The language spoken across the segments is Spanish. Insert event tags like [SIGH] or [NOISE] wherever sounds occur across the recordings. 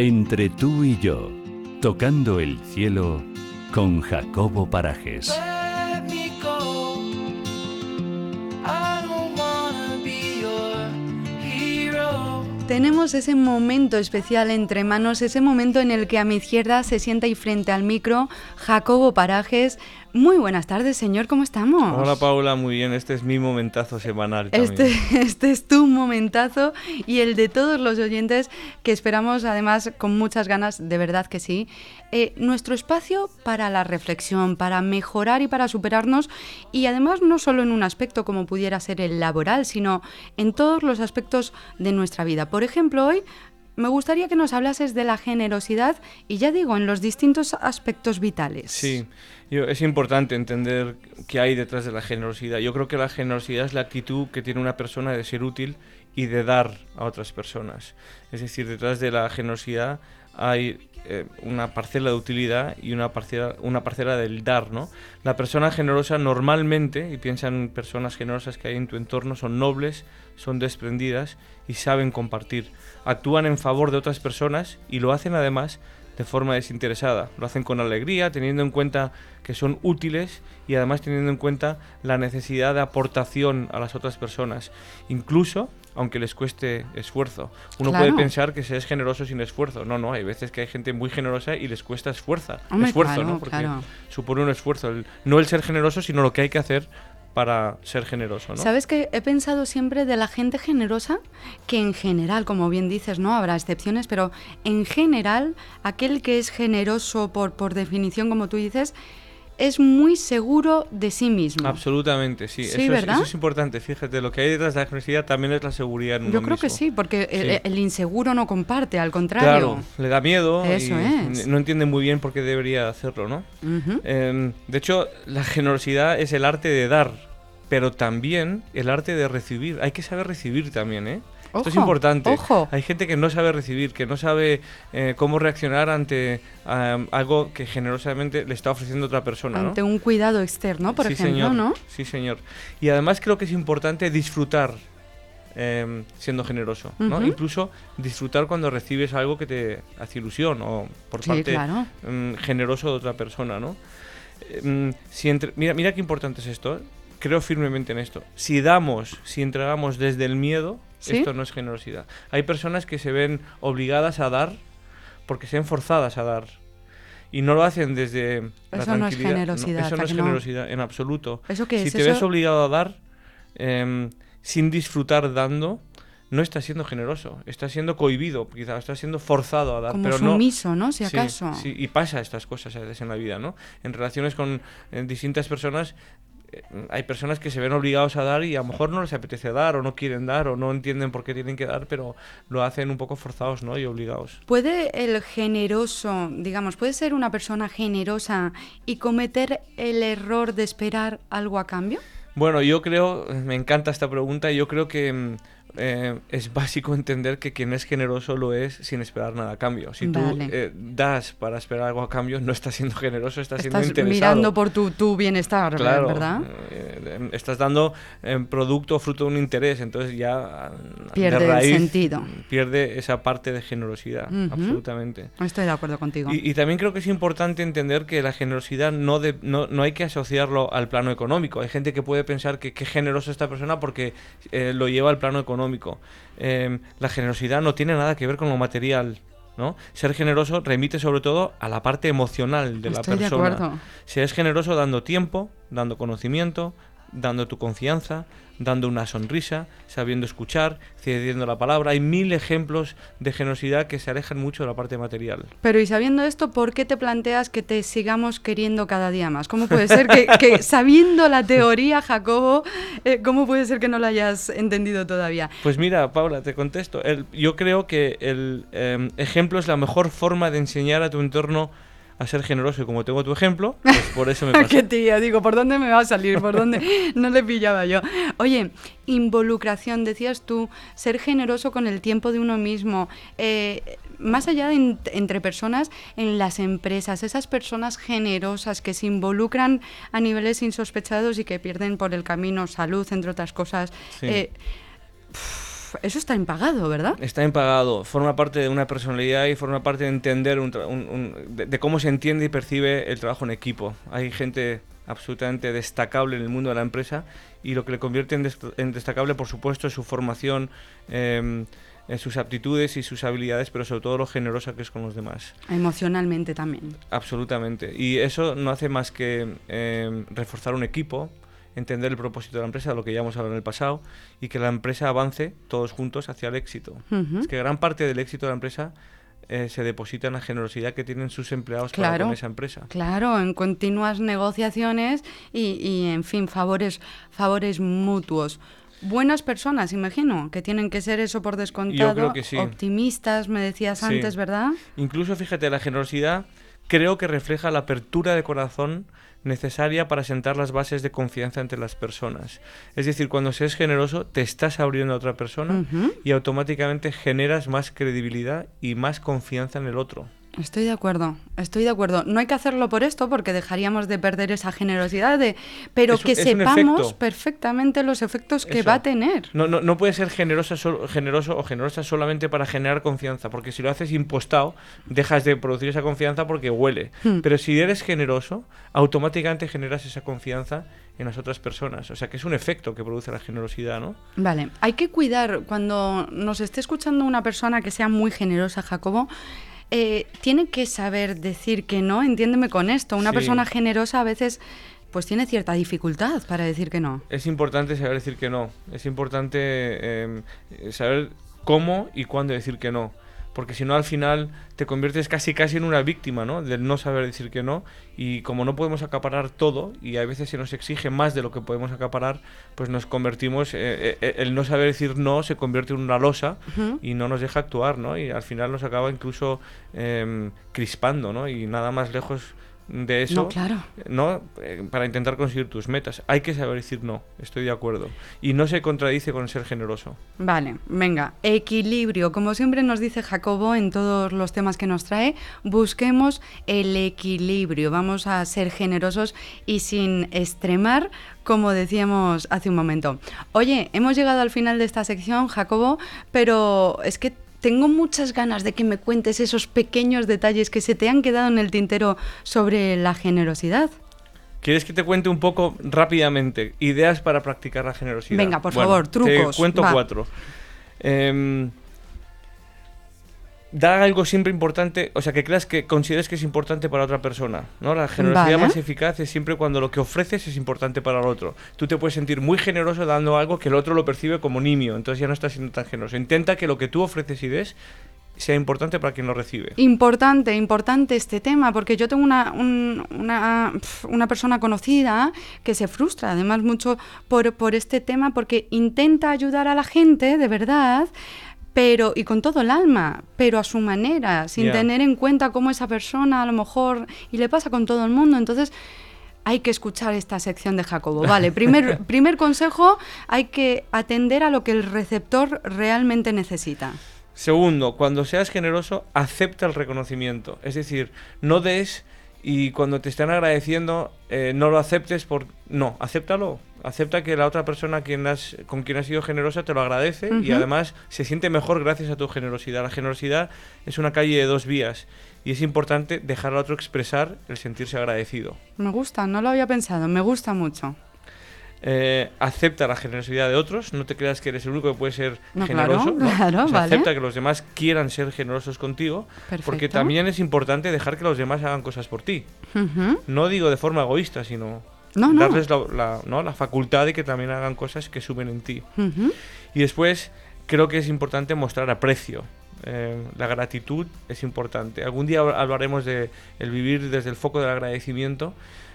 Entre tú y yo, tocando el cielo con Jacobo Parajes. Tenemos ese momento especial entre manos, ese momento en el que a mi izquierda se sienta y frente al micro Jacobo Parajes. Muy buenas tardes, señor, ¿cómo estamos? Hola Paula, muy bien, este es mi momentazo semanal. también. Este, [LAUGHS] este es tu momentazo y el de todos los oyentes que esperamos además con muchas ganas, de verdad que sí. Eh, nuestro espacio para la reflexión, para mejorar y para superarnos y además no solo en un aspecto como pudiera ser el laboral, sino en todos los aspectos de nuestra vida. Por ejemplo, hoy me gustaría que nos hablases de la generosidad y ya digo, en los distintos aspectos vitales. Sí, yo- es importante entender qué hay detrás de la generosidad. Yo creo que la generosidad es la actitud que tiene una persona de ser útil y de dar a otras personas. Es decir, detrás de la generosidad hay eh, una parcela de utilidad y una parcela, una parcela del dar, ¿no? La persona generosa normalmente, y piensa en personas generosas que hay en tu entorno, son nobles, son desprendidas y saben compartir. Actúan en favor de otras personas y lo hacen además de forma desinteresada. Lo hacen con alegría, teniendo en cuenta que son útiles y además teniendo en cuenta la necesidad de aportación a las otras personas, incluso aunque les cueste esfuerzo. Uno Claro. puede pensar que se es generoso sin esfuerzo. No, no, hay veces que hay gente muy generosa y les cuesta esfuerzo, Hombre, esfuerzo, claro, ¿no? Porque claro. supone un esfuerzo. El- no el ser generoso, sino lo que hay que hacer para ser generoso, ¿no? ¿Sabes que he pensado siempre de la gente generosa? Que en general, como bien dices, no habrá excepciones, pero en general, aquel que es generoso por, por definición, como tú dices, es muy seguro de sí mismo. Absolutamente, sí. Sí, eso, es, ¿verdad? eso es importante. Fíjate, lo que hay detrás de la generosidad también es la seguridad en uno Yo creo que sí, porque el, Sí. el inseguro no comparte, al contrario. Claro, le da miedo Eso y es. no entiende muy bien por qué debería hacerlo, ¿no? Em, de hecho, la generosidad es el arte de dar, pero también el arte de recibir. Hay que saber recibir también, ¿eh? Esto es Ojo, importante. ojo. Hay gente que no sabe recibir, que no sabe eh, cómo reaccionar ante am, algo que generosamente le está ofreciendo otra persona, ¿no? Ante un cuidado externo, por sí, ejemplo, señor. ¿no? Sí, señor. Y además creo que es importante disfrutar em, siendo generoso, ¿no? Ujú. Incluso disfrutar cuando recibes algo que te hace ilusión o por Sí, parte claro. mm, generoso de otra persona, ¿no? Eh, mm, si entre- mira, mira qué importante es esto. ¿eh? Creo firmemente en esto. Si damos, si entregamos desde el miedo, ¿Sí? esto no es generosidad. Hay personas que se ven obligadas a dar porque se ven forzadas a dar. Y no lo hacen desde la Eso no es tranquilidad. generosidad, eso ¿a no es no? generosidad en absoluto. ¿Eso qué si es? te Eso- ves obligado a dar em, sin disfrutar dando, no estás siendo generoso. Estás siendo cohibido, quizás estás siendo forzado a dar. Como pero no, sumiso, ¿no? Si acaso. Sí, y pasa estas cosas a veces en la vida, ¿no? En relaciones con eh, distintas personas, hay personas que se ven obligados a dar y a lo mejor no les apetece dar o no quieren dar o no entienden por qué tienen que dar, pero lo hacen un poco forzados, ¿no? Y obligados. ¿Puede el generoso, digamos, puede ser una persona generosa y cometer el error de esperar algo a cambio? Bueno, yo creo, me encanta esta pregunta, yo creo que mm, eh, es básico entender que quien es generoso lo es sin esperar nada a cambio. Si tú Vale. eh, das para esperar algo a cambio, no estás siendo generoso, estás, siendo Estás interesado. mirando por tu, tu bienestar, Claro, ¿verdad? eh, estás dando eh, producto o fruto de un interés, entonces ya Pierde de el raíz sentido. pierde esa parte de generosidad, Ujú. absolutamente. Estoy de acuerdo contigo. Y, y también creo que es importante entender que la generosidad no, de- no, no hay que asociarlo al plano económico. Hay gente que puede pensar que qué generosa esta persona porque eh, lo lleva al plano económico. Eh, la generosidad no tiene nada que ver con lo material. ¿no? Ser generoso remite sobre todo a la parte emocional de la Estoy de persona. acuerdo. Si es generoso dando tiempo, dando conocimiento, dando tu confianza, dando una sonrisa, sabiendo escuchar, cediendo la palabra. Hay mil ejemplos de generosidad que se alejan mucho de la parte material. Pero y sabiendo esto, ¿por qué te planteas que te sigamos queriendo cada día más? ¿Cómo puede ser que, que [LAUGHS] sabiendo la teoría, Jacobo, eh, cómo puede ser que no la hayas entendido todavía? Pues mira, Paula, te contesto. El- yo creo que el em, ejemplo es la mejor forma de enseñar a tu entorno a ser generoso. Y como tengo tu ejemplo, [LAUGHS] pues por eso me [LAUGHS] pasa. Qué tía, digo, ¿por dónde me va a salir? ¿Por dónde? [LAUGHS] No le pillaba yo. Oye, involucración, decías tú, ser generoso con el tiempo de uno mismo. eh, más allá de en- entre personas, en las empresas, esas personas generosas que se involucran a niveles insospechados y que pierden por el camino salud, entre otras cosas. Sí. eh, Uf, eso está impagado, ¿verdad? Está impagado, forma parte de una personalidad y forma parte de entender un tra- un- un- de, de cómo se entiende y percibe el trabajo en equipo. Hay gente absolutamente destacable en el mundo de la empresa y lo que le convierte en, dest- en destacable, por supuesto, es su formación, eh, en sus aptitudes y sus habilidades, pero sobre todo lo generosa que es con los demás. Emocionalmente también. Absolutamente. Y eso no hace más que eh, reforzar un equipo, entender el propósito de la empresa, lo que ya hemos hablado en el pasado, y que la empresa avance todos juntos hacia el éxito. Ujú. Es que gran parte del éxito de la empresa eh, se deposita en la generosidad que tienen sus empleados para Claro. con esa empresa. Claro, en continuas negociaciones y, y, en fin, favores, favores mutuos. Buenas personas, imagino, que tienen que ser eso por descontado. creo que sí. Optimistas, me decías Sí. antes, ¿verdad? Incluso, fíjate, la generosidad creo que refleja la apertura de corazón necesaria para sentar las bases de confianza entre las personas. Es decir, cuando seas generoso, te estás abriendo a otra persona y automáticamente generas más credibilidad y más confianza en el otro. Estoy de acuerdo, estoy de acuerdo. No hay que hacerlo por esto porque dejaríamos de perder esa generosidad, de, pero Es que es sepamos perfectamente los efectos que Eso. va a tener. No, no, no puedes ser generosa, generoso o generosa solamente para generar confianza, porque si lo haces impostado, dejas de producir esa confianza porque huele. Hmm. Pero si eres generoso, automáticamente generas esa confianza en las otras personas. O sea que es un efecto que produce la generosidad, ¿no? Vale, hay que cuidar cuando nos esté escuchando una persona que sea muy generosa, Jacobo. Eh, tiene que saber decir que no, entiéndeme con esto. Una Sí. persona generosa a veces pues tiene cierta dificultad para decir que no. Es importante saber decir que no. Es importante eh, saber cómo y cuándo decir que no. Porque si no, al final te conviertes casi casi en una víctima, ¿no? Del no saber decir que no. Y como no podemos acaparar todo, y a veces se nos exige más de lo que podemos acaparar, pues nos convertimos. eh, eh, el no saber decir no se convierte en una losa y no nos deja actuar, ¿no? Y al final nos acaba incluso em, crispando, ¿no? Y nada más lejos de eso. No, claro. ¿no? Eh, para intentar conseguir tus metas. Hay que saber decir no, estoy de acuerdo. Y no se contradice con ser generoso. Vale, venga, equilibrio. Como siempre nos dice Jacobo en todos los temas que nos trae, busquemos el equilibrio. Vamos a ser generosos y sin extremar, como decíamos hace un momento. Oye, hemos llegado al final de esta sección, Jacobo, pero es que tengo muchas ganas de que me cuentes esos pequeños detalles que se te han quedado en el tintero sobre la generosidad. ¿Quieres que te cuente un poco rápidamente ideas para practicar la generosidad? Venga, por Bueno, favor, trucos, Te cuento va. cuatro. Em, da algo siempre importante, o sea, que creas que consideres que es importante para otra persona, ¿no? La generosidad Vale. más eficaz es siempre cuando lo que ofreces es importante para el otro. Tú te puedes sentir muy generoso dando algo que el otro lo percibe como nimio, entonces ya no estás siendo tan generoso. Intenta que lo que tú ofreces y des sea importante para quien lo recibe. Importante, importante este tema, porque yo tengo una, un- una, una persona conocida que se frustra además mucho por, por este tema, porque intenta ayudar a la gente, de verdad, pero y con todo el alma, pero a su manera, sin tener en cuenta cómo esa persona a lo mejor, y le pasa con todo el mundo, entonces... Hay que escuchar esta sección de Jacobo. Vale, [LAUGHS] primer, primer consejo, hay que atender a lo que el receptor realmente necesita. Segundo, cuando seas generoso, acepta el reconocimiento. Es decir, no des y cuando te están agradeciendo, eh, no lo aceptes por... No, acéptalo. Acepta que la otra persona a quien has, con quien has sido generosa te lo agradece y además se siente mejor gracias a tu generosidad. La generosidad es una calle de dos vías y es importante dejar al otro expresar el sentirse agradecido. Me gusta, no lo había pensado, me gusta mucho. Eh, acepta la generosidad de otros, no te creas que eres el único que puede ser No, claro, generoso. ¿no? claro, O sea, vale. Acepta que los demás quieran ser generosos contigo, porque también es importante dejar que los demás hagan cosas por ti. No digo de forma egoísta, sino No, no. darles la, la- ¿no? la facultad de que también hagan cosas que suben en ti. Y después creo que es importante mostrar aprecio. Eh, la gratitud es importante. Algún día hab- hablaremos de el vivir desde el foco del agradecimiento.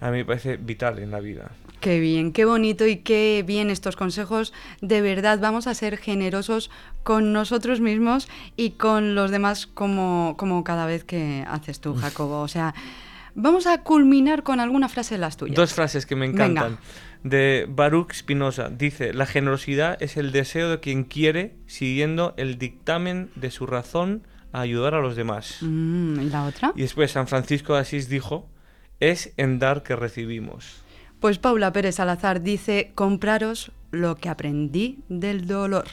A mí me parece vital en la vida. Qué bien, qué bonito y qué bien estos consejos. De verdad, vamos a ser generosos con nosotros mismos y con los demás como, como cada vez que haces tú, Jacobo. O sea, vamos a culminar con alguna frase de las tuyas. Dos frases que me Venga. encantan. De Baruch Spinoza. Dice, la generosidad es el deseo de quien quiere, siguiendo el dictamen de su razón, a ayudar a los demás. Mm, ¿Y la otra? Y después San Francisco de Asís dijo, es en dar que recibimos. Pues Paula Pérez Salazar dice, compraros lo que aprendí del dolor.